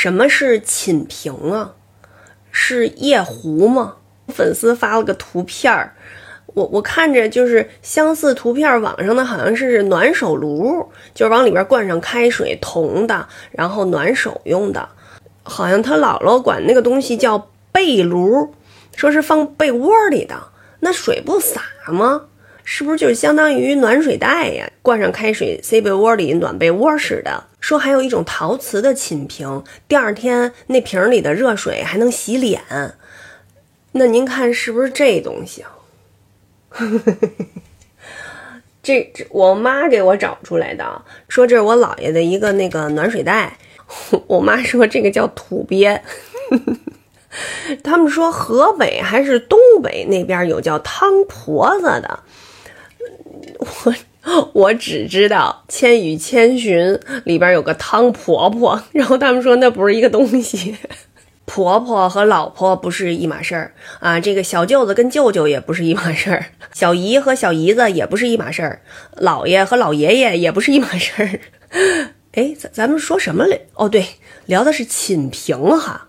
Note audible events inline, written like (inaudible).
什么是寝瓶啊？是夜壶吗？粉丝发了个图片儿，我我看着就是相似图片，网上的好像是暖手炉，就是往里边灌上开水，铜的，然后暖手用的。好像他姥姥管那个东西叫被炉，说是放被窝里的。那水不洒吗？是不是就相当于暖水袋呀？灌上开水，塞被窝里，暖被窝似的。说还有一种陶瓷的寝瓶，第二天那瓶里的热水还能洗脸。那您看是不是这东西啊？(laughs) 这这我妈给我找出来的，说这是我姥爷的一个那个暖水袋。(laughs) 我妈说这个叫土鳖。(laughs) 他们说河北还是东北那边有叫汤婆子的。我 (laughs) 我只知道《千与千寻》里边有个汤婆婆，(laughs) 然后他们说那不是一个东西，(laughs) 婆婆和老婆不是一码事儿啊。这个小舅子跟舅舅也不是一码事儿，小姨和小姨子也不是一码事儿，姥爷和老爷爷也不是一码事儿。哎，咱咱们说什么来？哦，对，聊的是寝瓶哈。